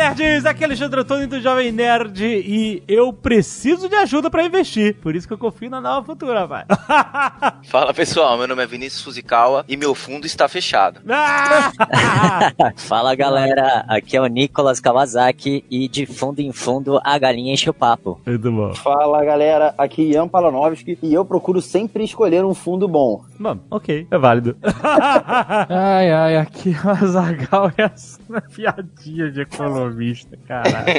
Nerds! Aqui é Alexandre Antônio do Jovem Nerd e eu preciso de ajuda pra investir. Por isso que eu confio na Nova Futura, rapaz. Fala pessoal, meu nome é Vinícius Fuzikawa e meu fundo está fechado. Ah! Fala galera, aqui é o Nicolas Kawasaki e de fundo em fundo a galinha enche o papo. Muito bom. Fala galera, aqui é Ian Palanovski e eu procuro sempre escolher um fundo bom. Bom, ok, é válido. ai, ai, aqui é o Azagal e essa piadinha de economista, caralho.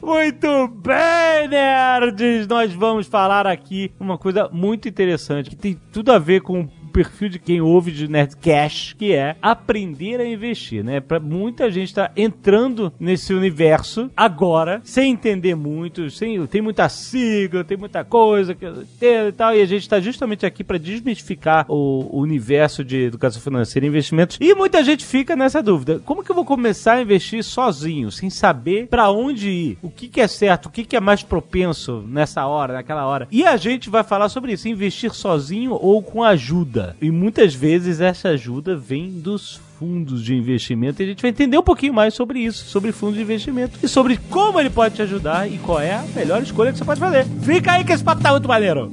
Muito bem, nerds! Nós vamos falar aqui uma coisa muito interessante que tem tudo a ver com perfil de quem ouve de Nerdcast, que é aprender a investir, né? Pra muita gente tá entrando nesse universo agora, sem entender muito, sem, tem muita sigla, tem muita coisa que e tal, e a gente tá justamente aqui para desmistificar o, o universo de educação financeira e investimentos. E muita gente fica nessa dúvida: como que eu vou começar a investir sozinho, sem saber para onde ir? O que, que é certo, o que, que é mais propenso nessa hora, naquela hora? E a gente vai falar sobre isso: investir sozinho ou com ajuda. E muitas vezes essa ajuda vem dos fundos de investimento e a gente vai entender um pouquinho mais sobre isso, sobre fundos de investimento e sobre como ele pode te ajudar e qual é a melhor escolha que você pode fazer. Fica aí que esse papo tá muito maneiro.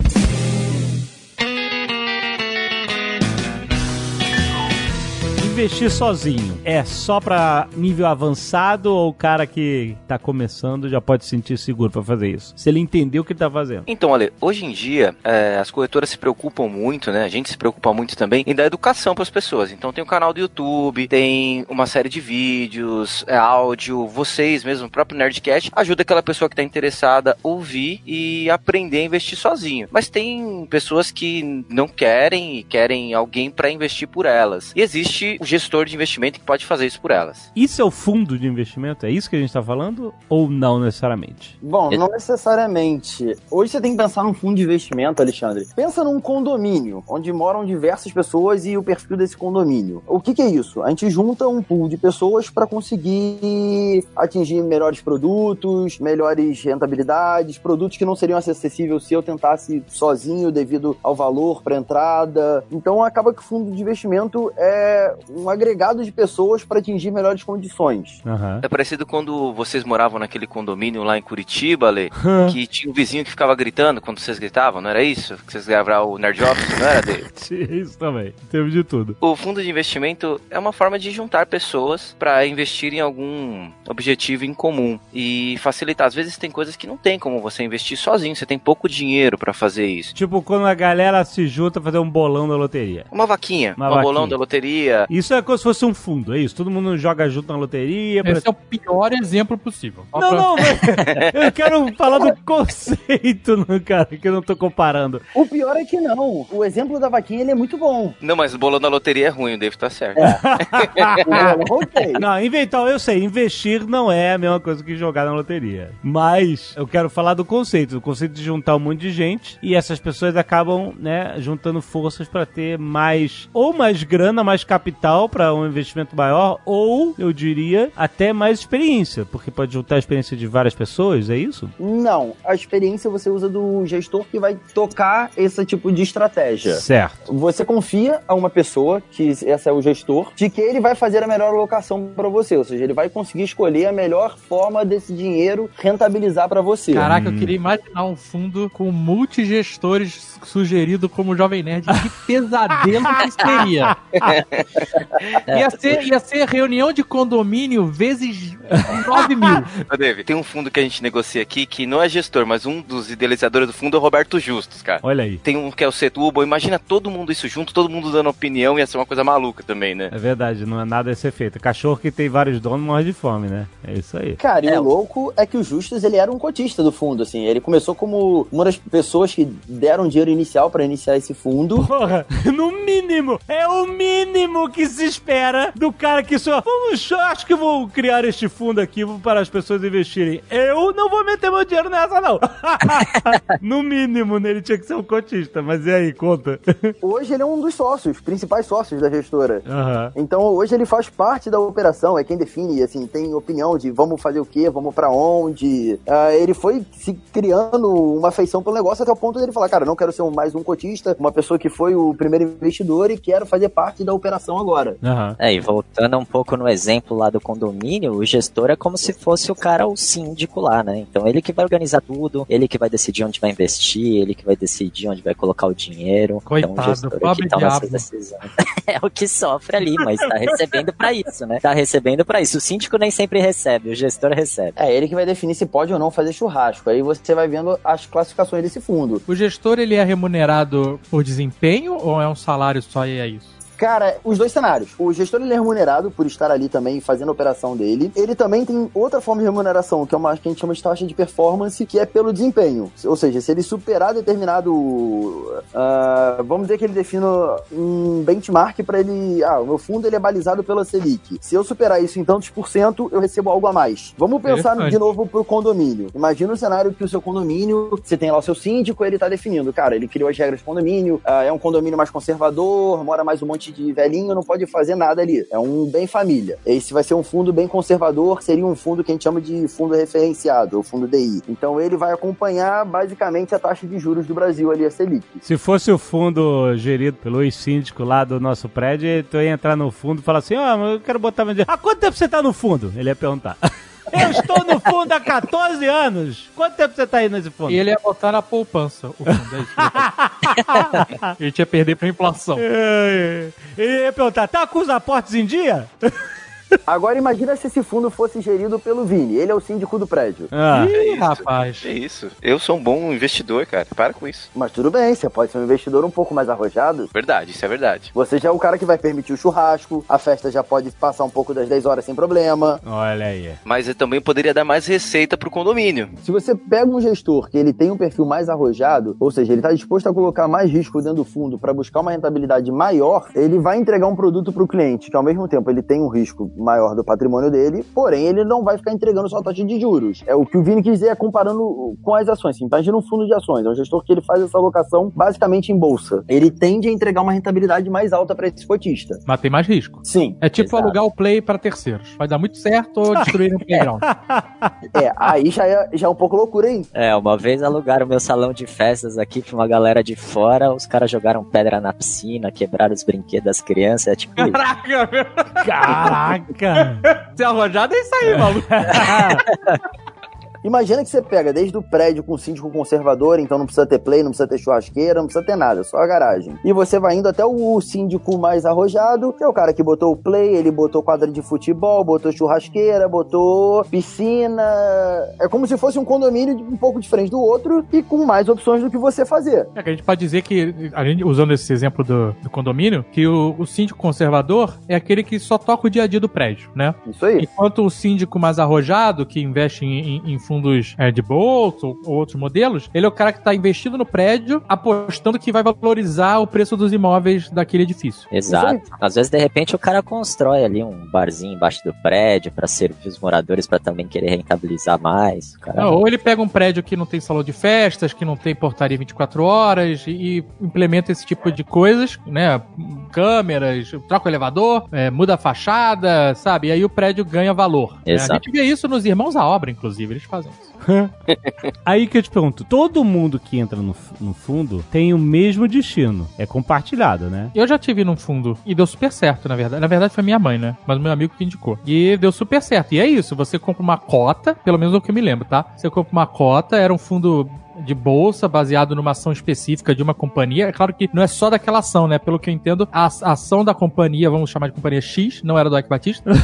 Investir sozinho é só pra nível avançado ou o cara que tá começando já pode se sentir seguro pra fazer isso? Se ele entendeu o que ele tá fazendo. Então, Ale, hoje em dia é, as corretoras se preocupam muito, né? A gente se preocupa muito também em dar educação para as pessoas. Então tem o canal do YouTube, tem uma série de vídeos, é, áudio, vocês mesmo, o próprio Nerdcast, ajuda aquela pessoa que tá interessada ouvir e aprender a investir sozinho. Mas tem pessoas que não querem e querem alguém para investir por elas. E existe gestor de investimento que pode fazer isso por elas. Isso é o fundo de investimento? É isso que a gente tá falando? Ou não necessariamente? Bom, não necessariamente. Hoje você tem que pensar num fundo de investimento, Alexandre. Pensa num condomínio, onde moram diversas pessoas e o perfil desse condomínio. O que, que é isso? A gente junta um pool de pessoas para conseguir atingir melhores produtos, melhores rentabilidades, produtos que não seriam acessíveis se eu tentasse sozinho devido ao valor para entrada. Então acaba que o fundo de investimento é um agregado de pessoas para atingir melhores condições. Aham. É parecido quando vocês moravam naquele condomínio lá em Curitiba, Ale, que tinha um vizinho que ficava gritando quando vocês gritavam, não era isso? Que vocês gravaram o Nerd Office, não era dele? Isso também. Teve de tudo. O fundo de investimento é uma forma de juntar pessoas para investir em algum objetivo em comum e facilitar. Às vezes tem coisas que não tem como você investir sozinho, você tem pouco dinheiro para fazer isso. Tipo, quando a galera se junta pra fazer um bolão da loteria. Uma vaquinha, Uma um bolão vaquinha. da loteria. Isso é como se fosse um fundo, é isso? Todo mundo joga junto na loteria. pra- Esse é o pior exemplo possível. Não, pra- não, mas eu quero falar do conceito, não, cara, que eu não tô comparando. O pior é que não. O exemplo da vaquinha ele é muito bom. Não, mas o bolão da loteria é ruim, o Dave tá certo. O ok. Não, inventar, eu sei, investir não é a mesma coisa que jogar na loteria. Mas eu quero falar do conceito, do conceito de juntar um monte de gente e essas pessoas acabam, né, juntando forças pra ter mais ou mais grana, mais capital pra um investimento maior, ou eu diria até mais experiência, porque pode juntar a experiência de várias pessoas, é isso? Não, a experiência você usa do gestor que vai tocar esse tipo de estratégia. Certo. Você confia a uma pessoa, que essa é o gestor, de que ele vai fazer a melhor alocação para você, ou seja, ele vai conseguir escolher a melhor forma desse dinheiro rentabilizar para você. Caraca, eu queria imaginar um fundo com multigestores sugerido como Jovem Nerd. Que pesadelo que isso seria. Ia ser, ia ser reunião de condomínio vezes 9 mil. Ô, Dave, tem um fundo que a gente negocia aqui que não é gestor, mas um dos idealizadores do fundo é o Roberto Justus, cara. Olha aí. Tem um que é o Setúbal, imagina todo mundo isso junto, todo mundo dando opinião, ia ser uma coisa maluca também, né? É verdade, não é nada a ser feito. Cachorro que tem vários donos morre de fome, né? É isso aí. Cara, e É, o louco é que o Justus, ele era um cotista do fundo, assim. Ele começou como uma das pessoas que deram dinheiro inicial para iniciar esse fundo. Porra, no mínimo, é o mínimo que se espera do cara que só. Vamos, acho que vou criar este fundo aqui para as pessoas investirem. Eu não vou meter meu dinheiro nessa, não. no mínimo, né? Ele tinha que ser um cotista, mas e aí, conta? Hoje ele é um dos sócios, principais sócios da gestora. Aham. Então hoje ele faz parte da operação, é quem define, assim, tem opinião de vamos fazer o quê, vamos pra onde. Ah, ele foi se criando uma afeição pelo negócio até o ponto dele falar, cara, não quero ser mais um cotista, uma pessoa que foi o primeiro investidor e quero fazer parte da operação agora. Aham. É, e voltando um pouco no exemplo lá do condomínio, o gestor é como se fosse o cara, o síndico lá, né? Então ele que vai organizar tudo, ele que vai decidir onde vai investir, ele que vai decidir onde vai colocar o dinheiro. Coitado, então o gestor é pobre que toma diabo. essas decisões. é o que sofre ali, mas tá recebendo pra isso, né? Tá recebendo pra isso. O síndico nem sempre recebe, o gestor recebe. É ele que vai definir se pode ou não fazer churrasco. Aí você vai vendo as classificações desse fundo. O gestor, ele é remunerado por desempenho ou é um salário só e é isso? Cara, os dois cenários. O gestor ele é remunerado por estar ali também fazendo a operação dele. Ele também tem outra forma de remuneração, que é uma que a gente chama de taxa de performance, que é pelo desempenho. Ou seja, se ele superar determinado. ah, vamos dizer que ele defina um benchmark para ele. Ah, o meu fundo ele é balizado pela Selic. Se eu superar isso em tantos por cento, eu recebo algo a mais. Vamos pensar de novo pro condomínio. Imagina o cenário que o seu condomínio, você tem lá o seu síndico, ele tá definindo. Cara, ele criou as regras do condomínio, ah, é um condomínio mais conservador, mora mais um monte de velhinho, não pode fazer nada ali. É um bem família. Esse vai ser um fundo bem conservador, seria um fundo que a gente chama de fundo referenciado, ou fundo DI. Então ele vai acompanhar basicamente a taxa de juros do Brasil ali, a Selic. Se fosse o fundo gerido pelo ex-síndico lá do nosso prédio, tu ia entrar no fundo e falar assim: Ó, mas eu quero botar meu dinheiro. Há quanto tempo você tá no fundo? Ele ia perguntar. Eu estou no fundo há 14 anos. Quanto tempo você tá aí nesse fundo? E ele ia botar na poupança. O fundo, é ele ele tinha perder pra inflação. É, Ele ia perguntar: tá com os aportes em dia? Agora imagina se esse fundo fosse gerido pelo Vini. Ele é o síndico do prédio. Ah, Ih, isso. rapaz. É isso. Eu sou um bom investidor, cara. Para com isso. Mas tudo bem, você pode ser um investidor um pouco mais arrojado. Verdade, isso é verdade. Você já é o cara que vai permitir o churrasco, a festa já pode passar um pouco das 10 horas sem problema. olha aí. Mas eu também poderia dar mais receita pro condomínio. Se você pega um gestor que ele tem um perfil mais arrojado, ou seja, ele está disposto a colocar mais risco dentro do fundo para buscar uma rentabilidade maior, ele vai entregar um produto para o cliente que ao mesmo tempo ele tem um risco maior do patrimônio dele, porém ele não vai ficar entregando só a taxa de juros. É o que o Vini quis dizer é comparando com as ações. Assim, imagina um fundo de ações, é um gestor que ele faz essa alocação basicamente em bolsa. Ele tende a entregar uma rentabilidade mais alta para esse cotista. Mas tem mais risco. Sim. É tipo Exato. alugar o play para terceiros. Vai dar muito certo ou destruir um playground. É, aí já é, já é um pouco loucura, hein? É, uma vez alugaram meu salão de festas aqui pra uma galera de fora, os caras jogaram pedra na piscina, quebraram os brinquedos das crianças, é tipo. Caraca, meu. Caraca! Se arrojado é isso aí, maluco. Imagina que você pega desde o prédio com síndico conservador, então não precisa ter play, não precisa ter churrasqueira, não precisa ter nada, só a garagem. E você vai indo até o síndico mais arrojado, que é o cara que botou o play, ele botou quadra de futebol, botou churrasqueira, botou piscina. É como se fosse um condomínio um pouco diferente do outro e com mais opções do que você fazer. É que a gente pode dizer que, a gente, usando esse exemplo do, do condomínio, que o, o síndico conservador é aquele que só toca o dia a dia do prédio, né? Isso aí. Enquanto o síndico mais arrojado, que investe em, em- em fundos é, de bolsa ou, ou outros modelos, ele é o cara que está investido no prédio, apostando que vai valorizar o preço dos imóveis daquele edifício. Exato. Às vezes, de repente, o cara constrói ali um barzinho embaixo do prédio pra servir os moradores pra também querer rentabilizar mais. Não, ou ele pega um prédio que não tem salão de festas, que não tem portaria 24 horas e, e implementa esse tipo de coisas, né? Câmeras, troca o elevador, é, muda a fachada, sabe? E aí o prédio ganha valor. né? A Exato. gente vê isso nos Irmãos à Obra, inclusive, eles fazem Aí que eu te pergunto: todo mundo que entra no, no fundo tem o mesmo destino. É compartilhado, né? Eu já tive num fundo e deu super certo, na verdade. Na verdade foi minha mãe, né? Mas meu amigo que indicou. E deu super certo. E é isso, você compra uma cota, pelo menos é o que eu me lembro, tá? Você compra uma cota, era um fundo de bolsa baseado numa ação específica de uma companhia. É claro que não é só daquela ação, né? Pelo que eu entendo, a ação da companhia, vamos chamar de companhia X, não era do Ike Batista.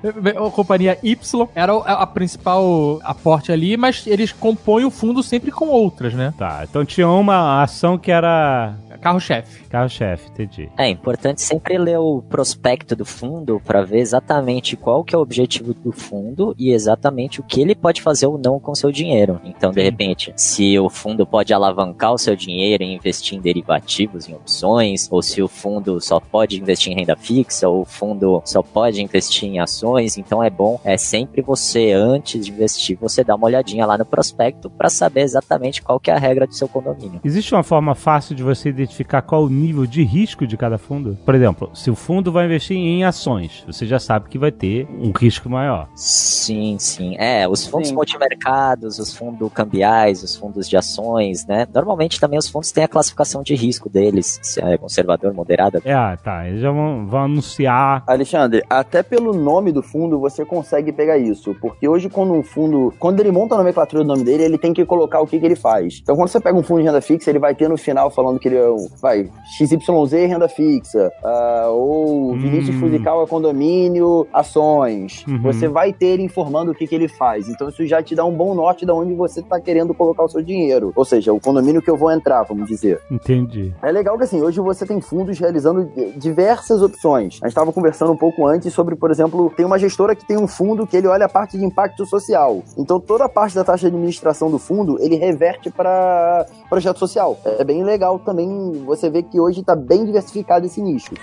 a companhia Y era a principal aporte ali, mas eles compõem o fundo sempre com outras, né? Tá, então tinha uma ação que era carro-chefe. Carro-chefe, entendi. É importante sempre ler o prospecto do fundo para ver exatamente qual que é o objetivo do fundo e exatamente o que ele pode fazer ou não com seu dinheiro. Então, de repente, se o fundo pode alavancar o seu dinheiro e investir em derivativos, em opções, ou se o fundo só pode investir em renda fixa, ou o fundo só pode investir em ações, então é bom é sempre você antes de investir, você dar uma olhadinha lá no prospecto para saber exatamente qual que é a regra do seu condomínio. Existe uma forma fácil de você identificar qual o nível de risco de cada fundo? Por exemplo, se o fundo vai investir em ações, você já sabe que vai ter um risco maior. Sim, sim. É, os fundos Sim. multimercados, os fundos cambiais, os fundos de ações, né? Normalmente também os fundos têm a classificação de risco deles, se é conservador, moderado. É, tá. Eles já vão, vão anunciar. Alexandre, até pelo nome do fundo você consegue pegar isso. Porque hoje, quando um fundo. Quando ele monta a nomenclatura do nome dele, ele tem que colocar o que, que ele faz. Então, quando você pega um fundo de renda fixa, ele vai ter no final falando que ele é um. Vai, XYZ renda fixa. ah, ou Vinícius Hum. Fusical é condomínio, ações. Uhum. Você vai ter ele informando o que, que ele faz. Então, isso já te dá um bom norte de onde você está querendo colocar o seu dinheiro. Ou seja, o condomínio que eu vou entrar, vamos dizer. Entendi. É legal que assim, hoje você tem fundos realizando di- diversas opções. A gente estava conversando um pouco antes sobre, por exemplo, tem uma gestora que tem um fundo que ele olha a parte de impacto social. Então toda a parte da taxa de administração do fundo, ele reverte para projeto social. É bem legal também você ver que hoje está bem diversificado esse nicho.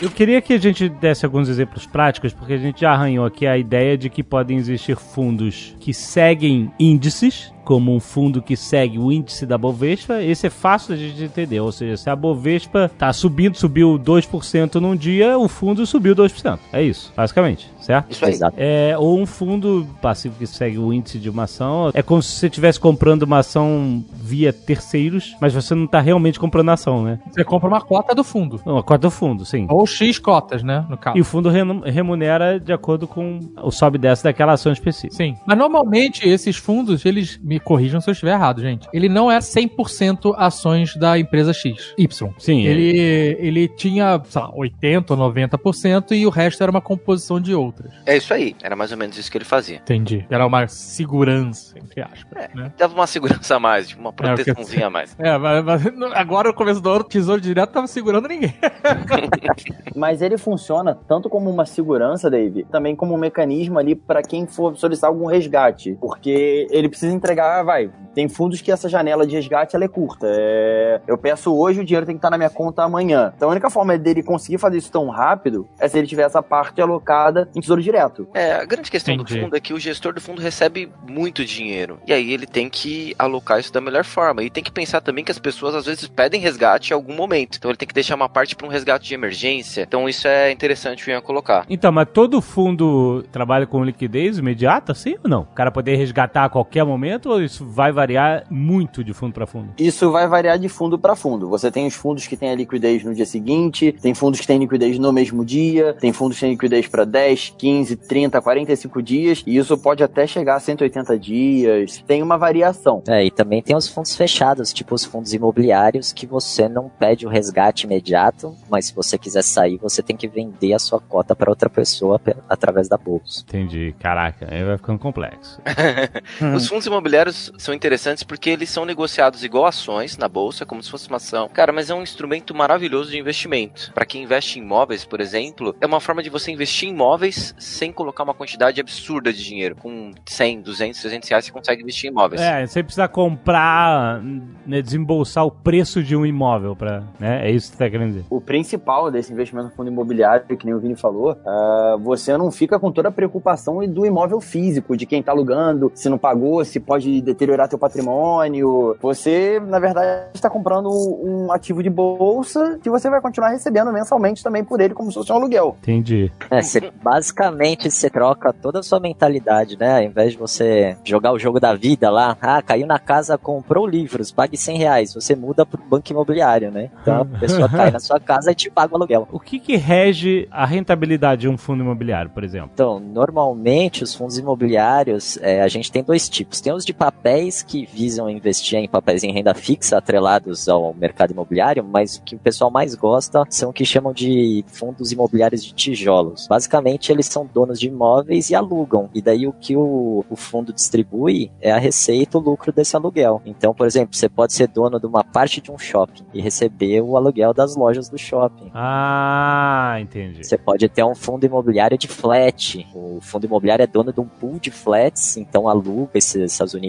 Eu queria que a gente desse alguns exemplos práticos, porque a gente já arranhou aqui a ideia de que podem existir fundos que seguem índices, como um fundo que segue o índice da Bovespa. Esse é fácil gente entender, ou seja, se a Bovespa tá subindo, subiu 2% num dia, o fundo subiu 2%. É isso, basicamente, certo? Isso aí. Exato. É, ou um fundo passivo que segue o índice de uma ação. É como se você estivesse comprando uma ação via terceiros, mas você não está realmente comprando a ação, né? Você compra uma cota do fundo. Uma cota do fundo, sim. Ou X cotas, né? No caso. E o fundo remunera de acordo com o sobe e desce daquela ação específica. Sim. Mas normalmente esses fundos, eles me corrijam se eu estiver errado, gente. Ele não é 100% ações da empresa X, Y. Sim, Ele, ele tinha, sei lá, 80% ou 90% e o resto era uma composição de outras. É isso aí. Era mais ou menos isso que ele fazia. Entendi. Era uma segurança, entre aspas, É. né? Dava uma segurança a mais, tipo, uma proteçãozinha a mais. É, mas, mas agora o começo do ano, o Tesouro Direto tava segurando ninguém. Mas ele funciona tanto como uma segurança, Dave, também como um mecanismo ali para quem for solicitar algum resgate. Porque ele precisa entregar, vai. Tem fundos que essa janela de resgate ela é curta. É, eu peço hoje, o dinheiro tem que estar na minha conta amanhã. Então a única forma dele conseguir fazer isso tão rápido é se ele tiver essa parte alocada em tesouro direto. É, a grande questão Entendi. do fundo é que o gestor do fundo recebe muito dinheiro. E aí ele tem que alocar isso da melhor forma. E tem que pensar também que as pessoas às vezes pedem resgate em algum momento. Então ele tem que deixar uma parte para um resgate de emergência. Então isso é interessante o Ian colocar. Então, mas todo fundo trabalha com liquidez imediata, sim ou não? O cara poder resgatar a qualquer momento ou isso vai variar muito de fundo para fundo? Isso vai variar de fundo para fundo. Você tem os fundos que têm a liquidez no dia seguinte, tem fundos que têm liquidez no mesmo dia, tem fundos que têm liquidez para 10, 15, 30, 45 dias, e isso pode até chegar a 180 dias. Tem uma variação. É, e também tem os fundos fechados, tipo os fundos imobiliários, que você não pede o resgate imediato, mas se você quiser sair, você tem que vender a sua cota para outra pessoa pe- através da bolsa. Entendi. Caraca, aí vai ficando complexo. Os fundos imobiliários são interessantes porque eles são negociados igual ações na bolsa, como se fosse uma ação. Cara, mas é um instrumento maravilhoso de investimento. Para quem investe em imóveis, por exemplo, é uma forma de você investir em imóveis sem colocar uma quantidade absurda de dinheiro. Com 100, 200, 300 reais você consegue investir em imóveis. É, você precisa comprar, né, desembolsar o preço de um imóvel para, né? É isso que você tá querendo dizer. O principal desse investimento no fundo imobiliário, que nem o Vini falou, ah, você não fica com toda a preocupação do imóvel físico, de quem tá alugando, se não pagou, se pode deteriorar teu patrimônio. Você, na verdade, está comprando um ativo de bolsa que você vai continuar recebendo mensalmente também por ele, como se fosse um aluguel. Entendi. É, você, basicamente você troca toda a sua mentalidade, né? Ao invés de você jogar o jogo da vida lá, ah, caiu na casa, comprou livros, pague 100 reais, você muda pro banco imobiliário, né? Então a pessoa cai na sua casa e te paga o aluguel. O que que rege a rentabilidade de um fundo imobiliário, por exemplo? Então, normalmente os fundos imobiliários, é, a gente tem dois tipos. Tem os de papéis que visam investir em papéis em renda fixa atrelados ao mercado imobiliário, mas o que o pessoal mais gosta são o que chamam de fundos imobiliários de tijolos. Basicamente, eles são donos de imóveis e alugam. E daí o que o, o fundo distribui é a receita, o lucro desse aluguel. Então, por exemplo, você pode ser dono de uma parte de um shopping e receber o aluguel das lojas do shopping. Ah, entendi. Você pode ter um fundo imobiliário de flat. O fundo imobiliário é dono de um pool de flats, então aluga essas unidades,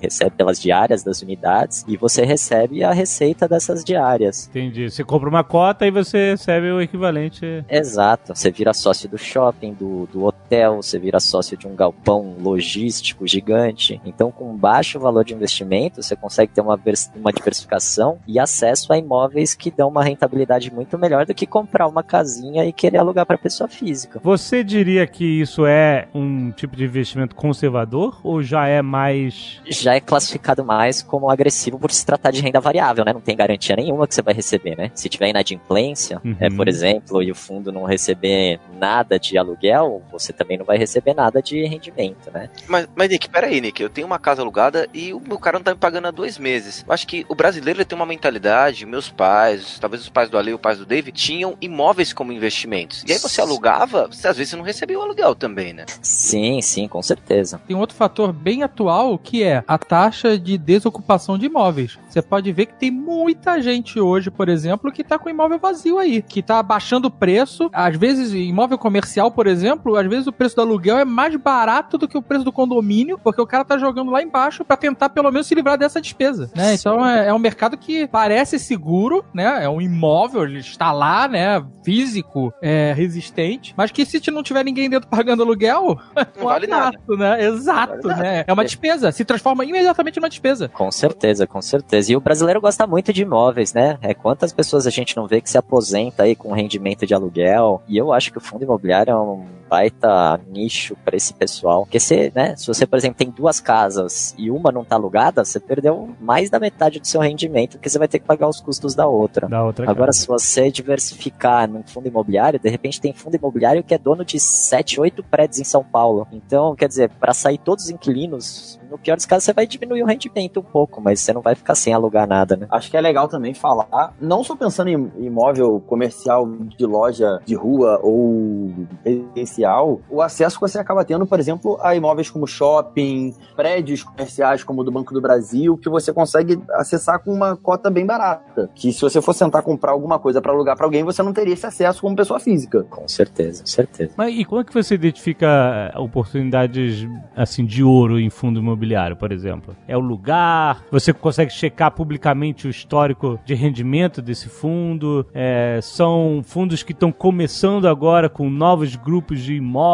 recebe pelas diárias das unidades e você recebe a receita dessas diárias. Entendi. Você compra uma cota e você recebe o equivalente. Exato. Você vira sócio do shopping, do, do hotel, você vira sócio de um galpão logístico gigante. Então, com baixo valor de investimento, você consegue ter uma, uma diversificação e acesso a imóveis que dão uma rentabilidade muito melhor do que comprar uma casinha e querer alugar para pessoa física. Você diria que isso é um tipo de investimento conservador ou já é mais. Já é classificado mais como agressivo por se tratar de renda variável, né? Não tem garantia nenhuma que você vai receber, né? Se tiver inadimplência, uhum. é, por exemplo, e o fundo não receber nada de aluguel, você também não vai receber nada de rendimento, né? Mas, mas Nick, peraí, Nick, eu tenho uma casa alugada e o meu cara não tá me pagando há dois meses. Eu acho que o brasileiro tem uma mentalidade, meus pais, talvez os pais do Ale e os pais do David, tinham imóveis como investimentos. E aí você alugava, você, às vezes você não recebia o aluguel também, né? Sim, sim, com certeza. Tem outro fator bem atual que é a taxa de desocupação de imóveis. Você pode ver que tem muita gente hoje, por exemplo, que tá com imóvel vazio aí, que tá baixando o preço. Às vezes, imóvel comercial, por exemplo, às vezes o preço do aluguel é mais barato do que o preço do condomínio, porque o cara tá jogando lá embaixo para tentar pelo menos se livrar dessa despesa, né? Então é, é, um mercado que parece seguro, né? É um imóvel, ele está lá, né? Físico, é, resistente, mas que se não tiver ninguém dentro pagando aluguel, não vale nada. né? Exato, vale né? É uma despesa, se transforma imediatamente numa despesa. Com certeza, com certeza. E o brasileiro gosta muito de imóveis, né? É quantas pessoas a gente não vê que se aposenta aí com rendimento de aluguel. E eu acho que o fundo imobiliário é um baita nicho para esse pessoal. Porque se, né, se você, por exemplo, tem duas casas e uma não tá alugada, você perdeu mais da metade do seu rendimento, porque você vai ter que pagar os custos da outra. Da outra Agora, casa. se você diversificar num fundo imobiliário, de repente tem fundo imobiliário que é dono de 7, 8 prédios em São Paulo. Então, quer dizer, para sair todos os inquilinos no pior dos casos, você vai diminuir o rendimento um pouco, mas você não vai ficar sem alugar nada, né? Acho que é legal também falar, não só pensando em imóvel comercial de loja de rua ou residencial, o acesso que você acaba tendo, por exemplo, a imóveis como shopping, prédios comerciais como o do Banco do Brasil, que você consegue acessar com uma cota bem barata. Que se você for sentar comprar alguma coisa para alugar para alguém, você não teria esse acesso como pessoa física. Com certeza, com certeza. Mas e como é que você identifica oportunidades assim de ouro em fundo imobiliário? imobiliário, por exemplo? É o lugar? Você consegue checar publicamente o histórico de rendimento desse fundo? É, são fundos que estão começando agora com novos grupos de imóveis?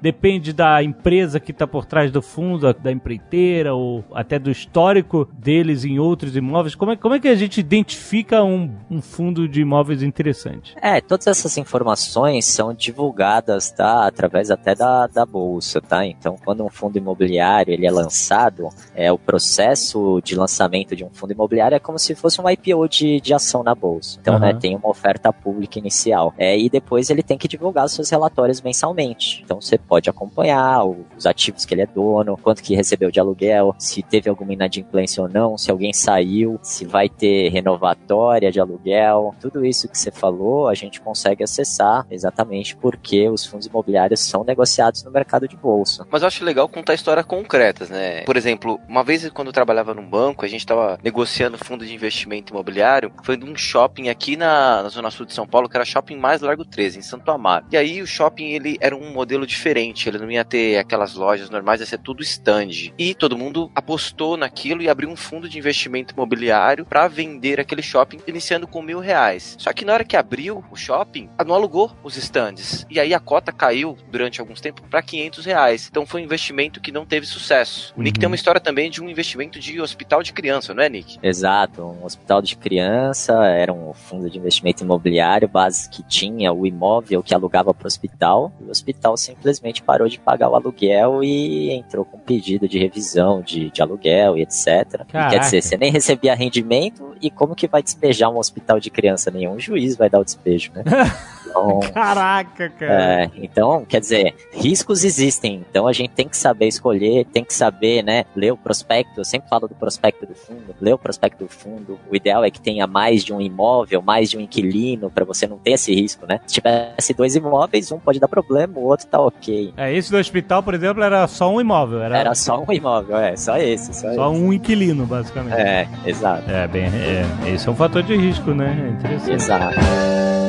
Depende da empresa que está por trás do fundo, da empreiteira ou até do histórico deles em outros imóveis? Como é, como é que a gente identifica um, um fundo de imóveis interessante? É, todas essas informações são divulgadas, tá? Através até da, da bolsa, tá? Então, quando um fundo imobiliário ele é lançado lançado, é, o processo de lançamento de um fundo imobiliário é como se fosse um IPO de, de ação na bolsa. Então, uhum. né, tem uma oferta pública inicial. É, e depois ele tem que divulgar seus relatórios mensalmente. Então, você pode acompanhar os ativos que ele é dono, quanto que recebeu de aluguel, se teve alguma inadimplência ou não, se alguém saiu, se vai ter renovatória de aluguel. Tudo isso que você falou, a gente consegue acessar exatamente porque os fundos imobiliários são negociados no mercado de bolsa. Mas eu acho legal contar histórias concretas, né? Por exemplo, uma vez quando eu trabalhava num banco, a gente estava negociando fundo de investimento imobiliário, foi num shopping aqui na, na, Zona Sul de São Paulo, que era Shopping Mais Largo 13, em Santo Amaro. E aí o shopping, ele era um modelo diferente, ele não ia ter aquelas lojas normais, ia ser tudo stand. E todo mundo apostou naquilo e abriu um fundo de investimento imobiliário para vender aquele shopping, iniciando com mil reais. Só que na hora que abriu o shopping, não alugou os stands. E aí a cota caiu durante alguns tempos para 500 reais. Então foi um investimento que não teve sucesso. O Nick tem uma história também de um investimento de hospital de criança, não é, Nick? Exato, um hospital de criança, era um fundo de investimento imobiliário, base que tinha o imóvel que alugava para o hospital, e o hospital simplesmente parou de pagar o aluguel e entrou com pedido de revisão de, de aluguel e etc. E quer dizer, você nem recebia rendimento e como que vai despejar um hospital de criança? Nenhum juiz vai dar o despejo, né? Então, Caraca, cara. É, então, quer dizer, riscos existem. Então a gente tem que saber escolher, tem que saber, né, ler o prospecto. Eu sempre falo do prospecto do fundo. Ler o prospecto do fundo. O ideal é que tenha mais de um imóvel, mais de um inquilino, para você não ter esse risco, né? Se tivesse dois imóveis, um pode dar problema, o outro tá ok. É, esse do hospital, por exemplo, era só um imóvel. Era, Era só um imóvel, é, só esse, só, só esse. um inquilino, basicamente. É, exato, É, bem, é, esse é um fator de risco, né? É interessante. exato.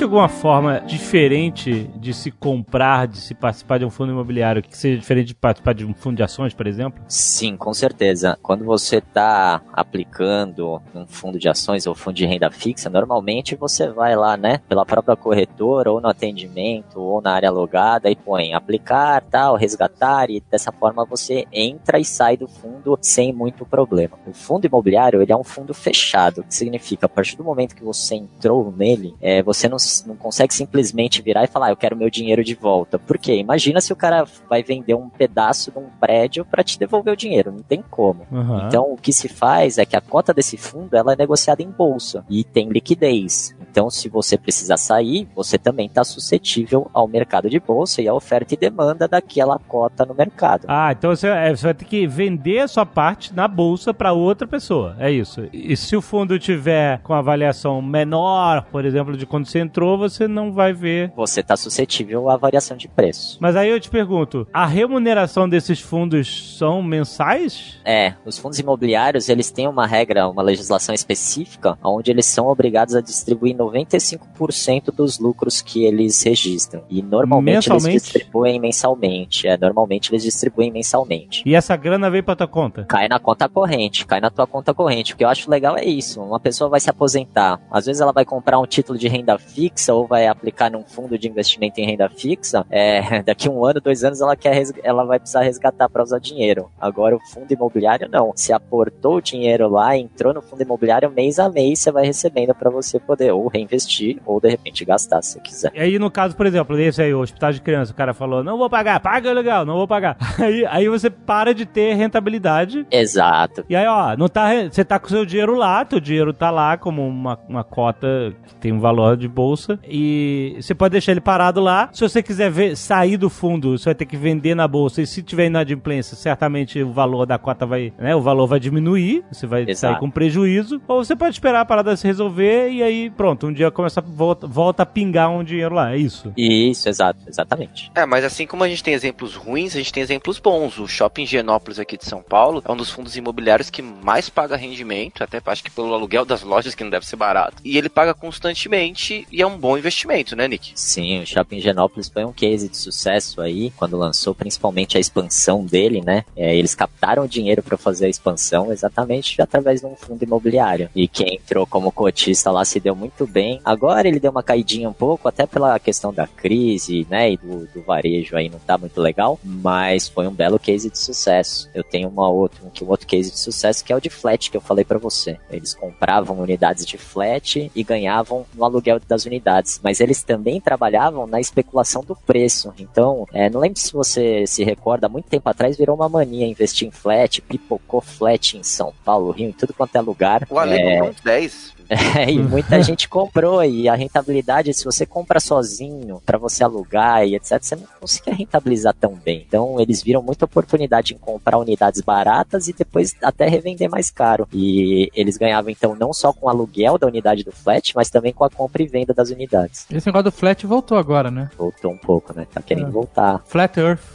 Existe alguma forma diferente de se comprar, de se participar de um fundo imobiliário que seja diferente de participar de um fundo de ações, por exemplo? Sim, com certeza. Quando você está aplicando um fundo de ações ou fundo de renda fixa, normalmente você vai lá, né, pela própria corretora ou no atendimento ou na área logada e põe aplicar, tal, resgatar e dessa forma você entra e sai do fundo sem muito problema. O fundo imobiliário, ele é um fundo fechado, que significa a partir do momento que você entrou nele, é, você não, não consegue simplesmente virar e falar, "Ah, eu quero meu dinheiro de volta. Por quê? Imagina se o cara vai vender um pedaço de um prédio para te devolver o dinheiro, não tem como. Aham. Então, o que se faz é que a cota desse fundo ela é negociada em bolsa e tem liquidez. Então, se você precisar sair, você também está suscetível ao mercado de bolsa e à oferta e demanda daquela cota no mercado. Ah, então você, é, você vai ter que vender a sua parte na bolsa para outra pessoa. É isso. E se o fundo tiver com avaliação menor, por exemplo, de quando você entrou, você não vai ver. Você está suscetível à variação de preço. Mas aí eu te pergunto, a remuneração desses fundos são mensais? É, os fundos imobiliários, eles têm uma regra, uma legislação específica, onde eles são obrigados a distribuir 95% dos lucros que eles registram. E normalmente eles distribuem mensalmente. É, normalmente eles distribuem mensalmente. E essa grana veio pra tua conta? Cai na conta corrente, cai na tua conta corrente. O que eu acho legal é isso. Uma pessoa vai se aposentar. Às vezes ela vai comprar um título de renda fixa ou vai aplicar num fundo de investimento em renda fixa. É, daqui um ano, dois anos, ela quer ela vai precisar resgatar para usar dinheiro. Agora o fundo imobiliário não. Se aportou o dinheiro lá, entrou no fundo imobiliário mês a mês, você vai recebendo para você poder ou reinvestir ou de repente gastar se quiser. E aí, no caso, por exemplo, desse aí, o hospital de criança, o cara falou, não vou pagar, paga legal, não vou pagar. Aí, aí você para de ter rentabilidade. Exato. E aí, ó, não tá, você tá com seu dinheiro lá, teu dinheiro tá lá como uma, uma cota que tem um valor de bolsa. E você pode deixar ele parado lá. Se você quiser ver, sair do fundo, você vai ter que vender na bolsa. E se tiver inadimplência, certamente o valor da cota vai, né? O valor vai diminuir. Você vai Exato. sair com prejuízo. Ou você pode esperar a parada se resolver e aí, pronto, um dia começa a volta, volta a pingar um dinheiro lá. É isso. Isso, exato, exatamente. É, mas assim como a gente tem exemplos ruins, a gente tem exemplos bons. O Shopping Genópolis aqui de São Paulo é um dos fundos imobiliários que mais paga rendimento, até acho que pelo aluguel das lojas, que não deve ser barato. E ele paga constantemente e é um bom investimento, né, Nick? Sim, o Shopping Genópolis foi um case de sucesso aí, quando lançou principalmente a expansão dele, né? É, eles captaram o dinheiro para fazer a expansão exatamente através de um fundo imobiliário. E quem entrou como cotista lá se deu muito bem. Agora ele deu uma caidinha um pouco, até pela questão da crise, né? E do, do varejo aí não tá muito legal, mas foi um belo case de sucesso. Eu tenho uma outra, um, um outro case de sucesso que é o de flat que eu falei para você. Eles compravam unidades de flat e ganhavam no aluguel das unidades, mas eles também trabalhavam na especulação do preço. Então, é, não lembro se você se recorda, muito tempo atrás virou uma mania investir em flat, pipocou flat em São Paulo, Rio, em tudo quanto é lugar. O Ale É, comprou uns 10. É, e muita gente comprou e a rentabilidade, se você compra sozinho para você alugar e etc, você não consegue rentabilizar tão bem. Então eles viram muita oportunidade em comprar unidades baratas e depois até revender mais caro. E eles ganhavam então não só com o aluguel da unidade do flat, mas também com a compra e venda das unidades. Esse negócio do flat voltou agora, né? Voltou um pouco, né? Tá querendo É. voltar. Flat Earth.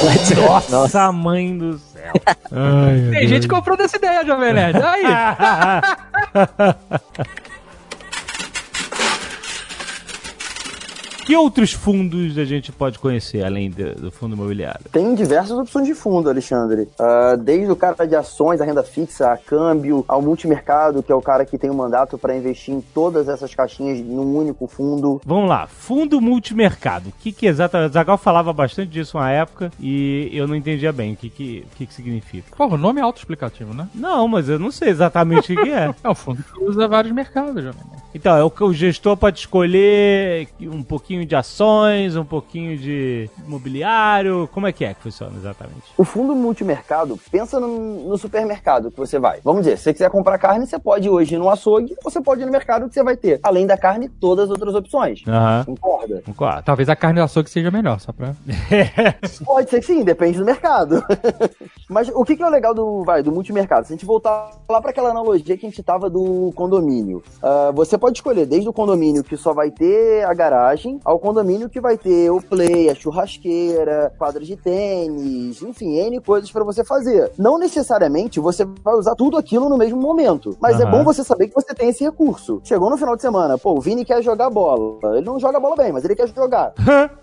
Flat Nossa, mãe do céu. Tem gente que comprou dessa ideia, Jovem Nerd. Aí. que outros fundos a gente pode conhecer além do, do fundo imobiliário? Tem diversas opções de fundo, Alexandre. Ah, desde o cara de ações, a renda fixa, a câmbio, ao multimercado, que é o cara que tem o mandato para investir em todas essas caixinhas num único fundo. Vamos lá, fundo multimercado. O que, que exatamente? Zagal falava bastante disso uma época e eu não entendia bem o que, que, que, que significa. Pô, o nome é autoexplicativo, né? Não, mas eu não sei exatamente o que, que é. É um fundo que usa vários mercados, Jovem. Então, é o que o gestor pode escolher um pouquinho de ações, um pouquinho de imobiliário. Como é que é que funciona exatamente? O fundo multimercado, pensa no, no supermercado que você vai. Vamos dizer, se você quiser comprar carne, você pode ir hoje no açougue, ou você pode ir no mercado que você vai ter, além da carne, todas as outras opções. Aham. Concorda? Concordo. Talvez a carne do açougue seja melhor, só pra. Pode ser que sim, depende do mercado. Mas o que, que é o legal do, vai, do multimercado? Se a gente voltar lá para aquela analogia que a gente tava do condomínio, ah, você pode escolher desde o condomínio que só vai ter a garagem, ao condomínio que vai ter o play, a churrasqueira, quadra de tênis, enfim, N coisas para você fazer. Não necessariamente você vai usar tudo aquilo no mesmo momento, mas é Aham. bom você saber que você tem esse recurso. Chegou no final de semana, pô, o Vini quer jogar bola. Ele não joga bola bem, mas ele quer jogar.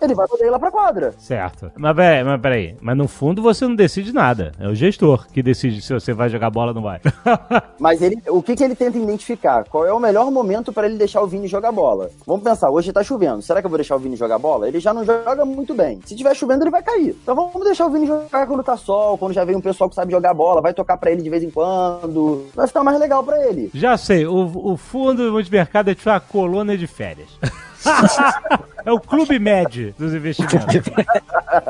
Ele vai poder ir lá pra quadra. Certo. Mas, peraí, mas peraí. Mas no fundo você não decide nada. É o gestor que decide se você vai jogar bola ou não vai. Mas ele, o que, que ele tenta identificar? Qual é o melhor momento para ele deixar o Vini jogar bola? Vamos pensar, hoje tá chovendo. Será que eu vou deixar o Vini jogar bola? Ele já não joga muito bem. Se tiver chovendo, ele vai cair. Então vamos deixar o Vini jogar quando tá sol, quando já vem um pessoal que sabe jogar bola, vai tocar pra ele de vez em quando. Vai ficar mais legal pra ele. Já sei, o, o fundo do multimercado é tipo uma colônia de férias. é o clube med dos investimentos.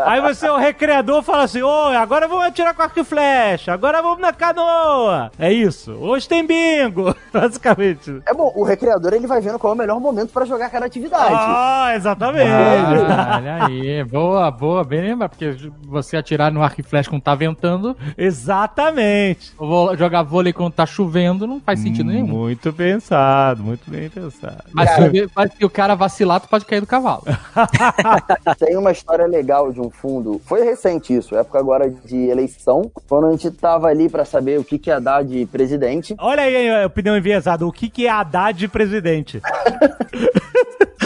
Aí você, o recreador, fala assim: Ô, agora vamos atirar com arco e flecha, agora vamos na canoa. É isso. Hoje tem bingo. Basicamente. É bom, o recreador ele vai vendo qual é o melhor momento pra jogar cada atividade. Ah, exatamente. Ah, olha aí, boa, boa, bem lembra, porque você atirar no arco e flecha quando tá ventando, Exatamente. ou vou jogar vôlei quando tá chovendo, não faz sentido nenhum. Muito pensado, muito bem pensado. Mas, Cara. se, mas se o cara vacilar, tu pode cair do cavalo. Tem uma história legal de um fundo. Foi recente isso, época agora de eleição, quando a gente tava ali pra saber o que, que ia dar de presidente. Olha aí a opinião enviesada. O que, que é Haddad presidente?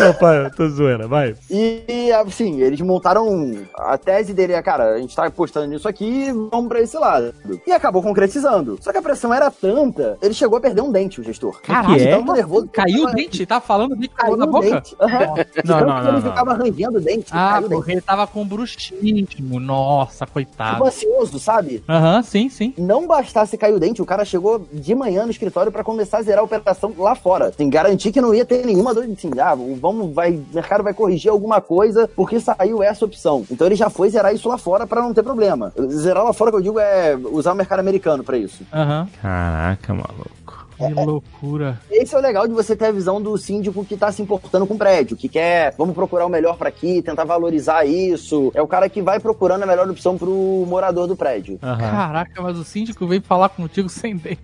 Opa, eu tô zoando, vai. E, assim, eles montaram a tese dele, é, cara, a gente tá apostando nisso aqui, vamos pra esse lado. E acabou concretizando. Só que a pressão era tanta, ele chegou a perder um dente, o gestor. Caralho, De é? tão nervoso que Caiu o dente? Tá falando o dente Caiu da o boca? dente. Aham. De Não, não, que não, ele não. ficava arranhando o dente. Ah, caiu o dente. porque ele tava com bruxismo. Nossa, coitado. Ficou ansioso, sabe? Aham, sim, sim. Não bastasse cair o dente, o cara chegou de manhã no escritório pra começar a zerar a operação lá fora. Tem garantir que não ia ter nenhuma dor de assim, ah, vamos, vai, o mercado vai corrigir alguma coisa porque saiu essa opção. Então ele já foi zerar isso lá fora pra não ter problema. Zerar lá fora que eu digo é usar o mercado americano pra isso. Aham. Caraca, maluco. Que loucura. Esse é o legal de você ter a visão do síndico que tá se importando com o prédio, que quer, vamos procurar o melhor pra aqui, tentar valorizar isso. É o cara que vai procurando a melhor opção pro morador do prédio. Aham. Caraca, mas o síndico veio falar contigo sem dente.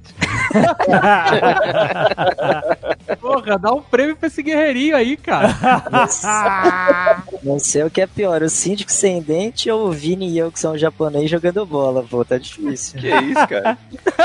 Porra, dá um prêmio pra esse guerreirinho aí, cara. Não sei o que é pior, o síndico sem dente ou o Vini e eu que são japonês jogando bola, pô, tá difícil. Que isso, cara?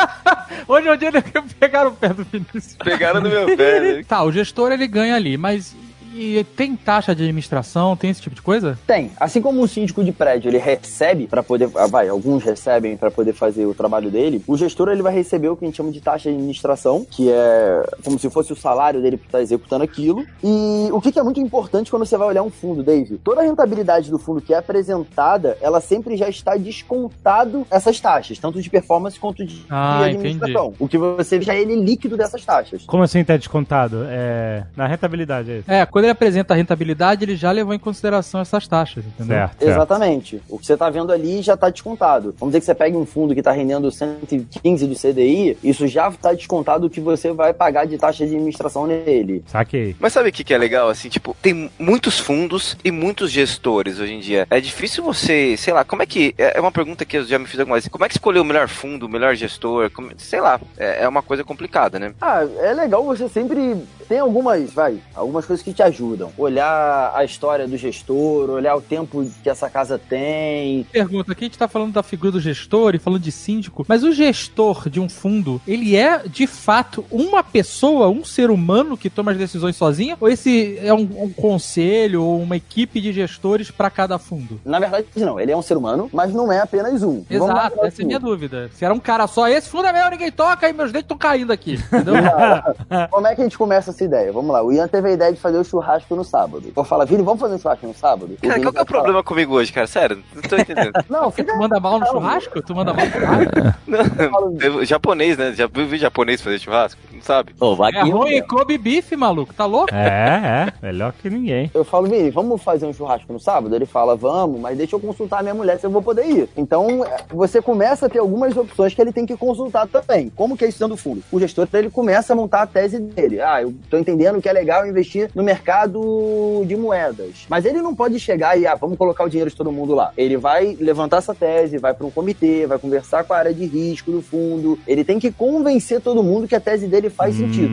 Hoje é o dia que pegaram o pé do Vinícius. Pegaram no meu pé, né? Tá, o gestor ele ganha ali, mas e tem taxa de administração, tem esse tipo de coisa? Tem. Assim como o síndico de prédio ele recebe para poder, ah, vai, alguns recebem para poder fazer o trabalho dele, o gestor ele vai receber o que a gente chama de taxa de administração, que é como se fosse o salário dele para estar executando aquilo. E o que, que é muito importante quando você vai olhar um fundo, Dave? Toda a rentabilidade do fundo que é apresentada, ela sempre já está descontado essas taxas, tanto de performance quanto de, Ah, de administração. O que você já é ele líquido dessas taxas. Como assim tá descontado? É. Na rentabilidade é isso. É, quando ele apresenta a rentabilidade, ele já levou em consideração essas taxas, entendeu? Certo. certo. Exatamente. O que você está vendo ali já está descontado. Vamos dizer que você pegue um fundo que está rendendo 115 do CDI, isso já está descontado o que você vai pagar de taxa de administração nele. Saquei. Mas sabe o que, que é legal? Assim, tipo, tem muitos fundos e muitos gestores hoje em dia. É difícil você, sei lá, como é que. É uma pergunta que eu já me fiz alguma vez. Como é que escolher o melhor fundo, o melhor gestor? Como- sei lá, é, é uma coisa complicada, né? Ah, é legal você sempre. Tem algumas, vai, algumas coisas que te ajudam. Olhar a história do gestor, olhar o tempo que essa casa tem. Pergunta, aqui a gente tá falando da figura do gestor e falando de síndico, mas o gestor de um fundo, ele é de fato uma pessoa, um ser humano que toma as decisões sozinha? Ou esse é um, um conselho ou uma equipe de gestores para cada fundo? Na verdade, não. Ele é um ser humano, mas não é apenas um. Exato, essa é a assim. minha dúvida. Se era um cara só, esse fundo é meu, ninguém toca e meus dentes estão caindo aqui. Entendeu? Como é que a gente começa a essa ideia. Vamos lá. O Ian teve a ideia de fazer o churrasco no sábado. Eu falo, Vini, vamos fazer um churrasco no sábado? Cara, qual que é o problema comigo hoje, cara? Sério, não tô entendendo. Não, fica Tu manda mal no churrasco? Tu manda mal no churrasco? Não, eu- japonês, né? Já viu japonês fazer churrasco? Não sabe? Ô, É Wagyu, ruim meu. Kobe Beef, maluco. Tá louco? É, é. Melhor que ninguém. Eu falo, Vini, vamos fazer um churrasco no sábado? Ele fala, vamos, mas deixa eu consultar a minha mulher se eu vou poder ir. Então, é, você começa a ter algumas opções que ele tem que consultar também. Como que é isso dando fundo? O gestor, ele começa a montar a tese dele. Ah, eu tô entendendo que é legal investir no mercado de moedas. Mas ele não pode chegar e, ah, vamos colocar o dinheiro de todo mundo lá. Ele vai levantar essa tese, vai para um comitê, vai conversar com a área de risco do fundo. Ele tem que convencer todo mundo que a tese dele faz sentido.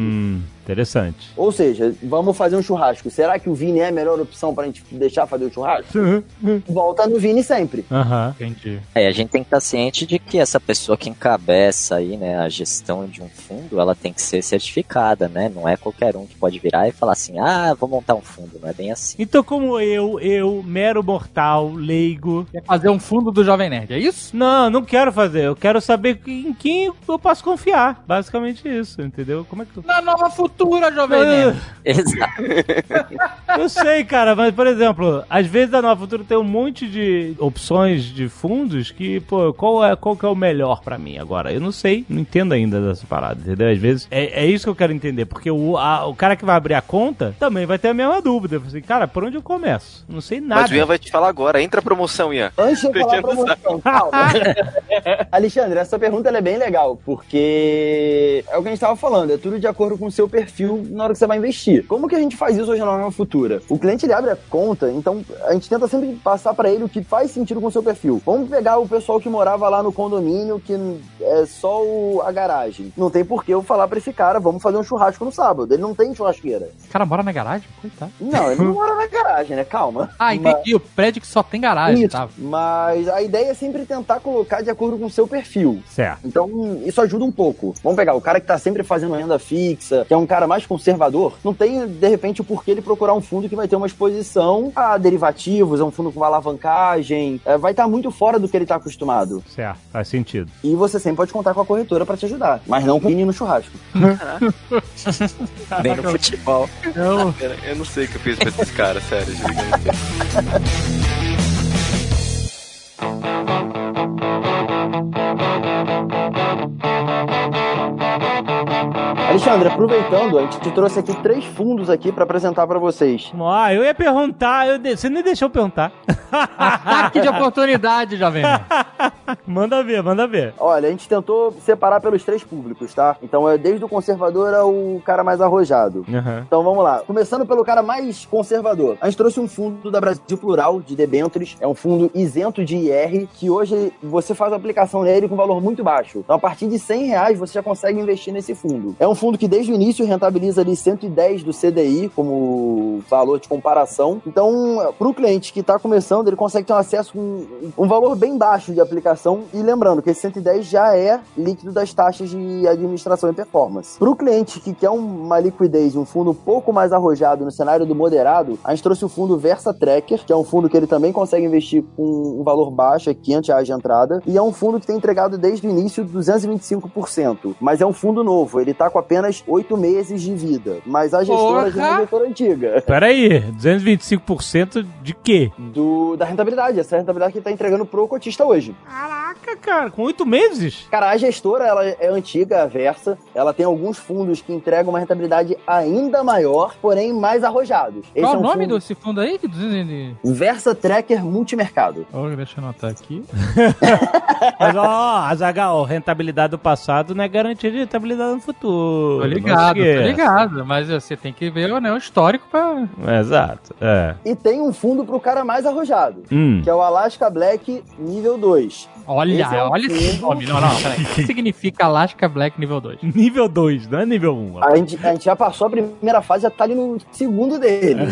Interessante. Ou seja, vamos fazer um churrasco. Será que o Vini é a melhor opção pra gente deixar fazer o churrasco? Volta no Vini sempre. Aham. Entendi. É, a gente tem que estar ciente de que essa pessoa que encabeça aí, né, a gestão de um fundo, ela tem que ser certificada, né? Não é qualquer um que pode virar e falar assim, ah, vou montar um fundo, não é bem assim. Então, como eu, eu, mero mortal, leigo. Quer fazer um fundo do Jovem Nerd, é isso? Não, não quero fazer. Eu quero saber em quem eu posso confiar. Basicamente isso, entendeu? Como é que tu. Na nova futura, Jovem Nerd. Exato. Eu sei, cara, mas por exemplo, às vezes a Nova Futura tem um monte de opções de fundos que, pô, qual é, qual que é o melhor pra mim agora? Eu não sei, não entendo ainda dessa parada, entendeu? Às vezes é, é isso que eu quero entender, porque o, a- o cara que vai abrir a conta também vai ter a mesma dúvida. Assim, cara, por onde eu começo? Não sei nada. Mas o Ian vai te falar agora. Entra a promoção, Ian. Antes de eu falar promoção, calma. Alexandre, essa pergunta ela é bem legal, porque é o que a gente tava falando, é tudo de acordo com o seu perfil na hora que você vai investir. Como que a gente faz isso hoje na Nova Futura? O cliente ele abre a conta, então a gente tenta sempre passar pra ele o que faz sentido com o seu perfil. Vamos pegar o pessoal que morava lá no condomínio, que é só o- a garagem. Não tem por que eu falar pra esse cara, vamos fazer um churrasco no sábado. Ele não tem churrasqueira. O cara mora na garagem? Coitado. Não, ele não mora na garagem, né? Calma. Ah, entendi. O prédio que só tem garagem, Isso, tá? mas a ideia é sempre tentar colocar de acordo com o seu perfil. Certo. Então, isso ajuda um pouco. Vamos pegar o cara que tá sempre fazendo renda fixa, que é um cara mais conservador, não tem, de repente, o porquê ele procurar um fundo que vai ter uma exposição a derivativos, a um fundo com alavancagem, é, vai estar muito fora do que ele tá acostumado. Certo, faz sentido. E você sempre pode contar com a corretora pra te ajudar, mas não com o Vini no churrasco. Nem no futebol. Não. Eu, não sei o que eu fiz pra esses caras, sério. juro Alexandre, aproveitando, a gente te trouxe aqui três fundos aqui pra apresentar pra vocês. Ah, eu ia perguntar, eu de- você nem deixou eu perguntar. Ataque de oportunidade, Jovem manda ver, manda ver. Olha, a gente tentou separar pelos três públicos, tá? Então é desde o conservador ao cara mais arrojado. Aham. Então vamos lá. Começando pelo cara mais conservador. A gente trouxe um fundo da Brasil Plural de debêntures. É um fundo isento de IR, que hoje você faz a aplicação nele com valor muito baixo. Então a partir de 100 reais você já consegue investir nesse fundo. É um fundo que desde o início rentabiliza ali 110 do CDI como valor de comparação. Então, para o cliente que está começando, ele consegue ter um acesso com um valor bem baixo de aplicação. E lembrando que esse 110 já é líquido das taxas de administração e performance. Para o cliente que quer uma liquidez, um fundo um pouco mais arrojado no cenário do moderado, a gente trouxe o fundo Versa Tracker, que é um fundo que ele também consegue investir com um valor baixo, é 500 reais de entrada, e é um fundo que tem entregado desde o início 225%. Mas é um fundo novo, ele tá com apenas 8 meses de vida. Mas a gestora já é gestora antiga. Peraí, 225% de quê? Do, da rentabilidade, essa é a rentabilidade que ele tá entregando pro cotista hoje. Caraca, cara, com oito meses? Cara, a gestora, ela é antiga, a Versa. Ela tem alguns fundos que entregam uma rentabilidade ainda maior, porém mais arrojados. Esse Qual é o nome fundo desse fundo aí? Que 200 de... Versa Tracker Multimercado. Oh, deixa eu anotar aqui. Mas ó, Azagal, rentabilidade do passado não é garantia de rentabilidade no futuro. Tô ligado, tô ligado. Mas você tem que ver né, o histórico pra... Exato, é. E tem um fundo pro cara mais arrojado, Hum. que é o Alaska Black nível 2. Olha, Esse é um olha esse fundo- nome. Não, não, peraí. O que significa Alaska Black nível 2? Nível 2, não é nível 1. A gente, a gente já passou a primeira fase, já tá ali no segundo dele.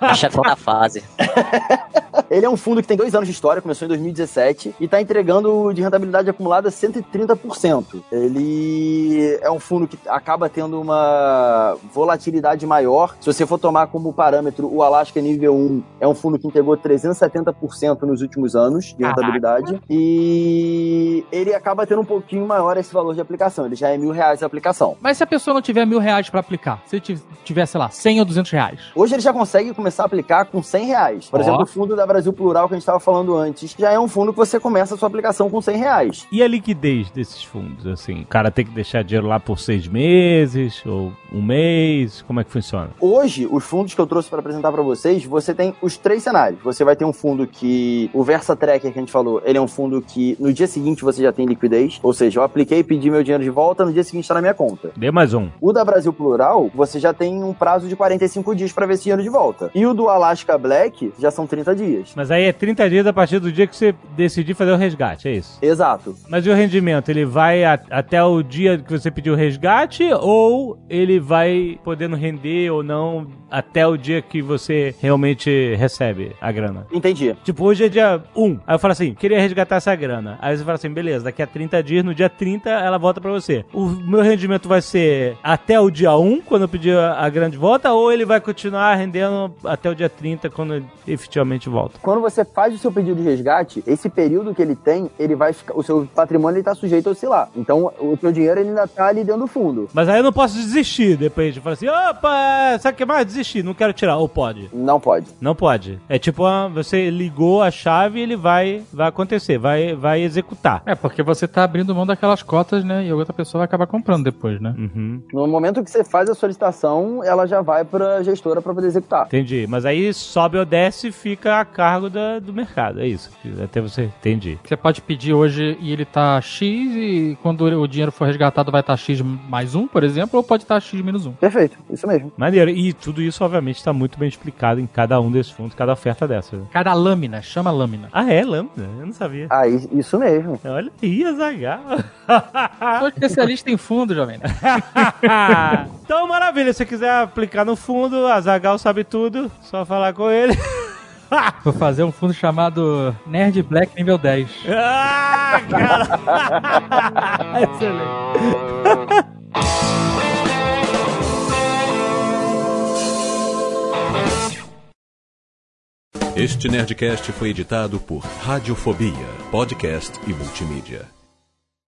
A chefão da fase. Ele é um fundo que tem dois anos de história, começou em 2017 e tá entregando de rentabilidade acumulada 130%. Ele é um fundo que acaba tendo uma volatilidade maior. Se você for tomar como parâmetro o Alaska nível 1, é um fundo que entregou 370% nos últimos anos de rentabilidade. E ele acaba tendo um pouquinho maior esse valor de aplicação. Ele já é mil reais a aplicação. Mas se a pessoa não tiver mil reais pra aplicar, se tiver, sei lá, 100 ou 200 reais, Hoje ele já consegue começar a aplicar com 100 reais. Por Ó. exemplo, o fundo da Brasil Plural que a gente estava falando antes, já é um fundo que você começa a sua aplicação com 100 reais. E a liquidez desses fundos, assim? O cara tem que deixar dinheiro lá por seis meses ou um mês? Como é que funciona? Hoje, os fundos que eu trouxe para apresentar para vocês, você tem os três cenários. Você vai ter um fundo que, o Versa Tracker que a gente falou, ele é um fundo que no dia seguinte você já tem liquidez, ou seja, eu apliquei, pedi meu dinheiro de volta, no dia seguinte está na minha conta. Dê mais um. O da Brasil Plural, você já tem um prazo de 45 dias para ver esse dinheiro de volta. E o do Alaska Black já são 30 dias. Mas aí é 30 dias a partir do dia que você decidir fazer o resgate, é isso? Exato. Mas e o rendimento? Ele vai a- até o dia que você pediu o resgate ou ele vai podendo render ou não até o dia que você realmente recebe a grana? Entendi. Tipo, hoje é dia 1. Aí eu falo assim, queria resgatar essa grana. Aí você fala assim, beleza, daqui a 30 dias, no dia 30, ela volta pra você. O meu rendimento vai ser até o dia 1, quando eu pedir a grana de volta, ou ele vai continuar rendendo até o dia 30, quando efetivamente volta? Quando você faz o seu pedido de resgate, esse período que ele tem, ele vai ficar, o seu patrimônio está sujeito a oscilar. Então, o seu dinheiro ele ainda está ali dentro do fundo. Mas aí eu não posso desistir depois de falar assim, opa, sabe o que mais? Desistir, não quero tirar. Ou pode? Não pode. Não pode. É tipo, ah, você ligou a chave e ele vai, vai acontecer, vai, vai executar. é porque você tá abrindo mão daquelas cotas, né? E a outra pessoa vai acabar comprando depois, né? Uhum. No momento que você faz a solicitação, ela já vai para a gestora para poder executar. Entendi. Mas aí sobe ou desce fica a cargo da- do mercado. É isso. Até você. Entendi. Você pode pedir hoje e ele tá X e quando o dinheiro for resgatado vai estar X mais um, por exemplo, ou pode estar X menos um. Perfeito, isso mesmo. Maneiro. E tudo isso, obviamente, está muito bem explicado em cada um desses fundos, cada oferta dessa. Cada lâmina, chama lâmina. Ah, é? Lambda? Eu não sabia. Ah, isso mesmo. Olha aí, Azagal. Sou especialista em fundo, jovem. então, maravilha. Se você quiser aplicar no fundo, a Zagal sabe tudo. Só falar com ele. Vou fazer um fundo chamado Nerd Black nível 10. ah, cara. Excelente. Este Nerdcast foi editado por Radiofobia, podcast e multimídia.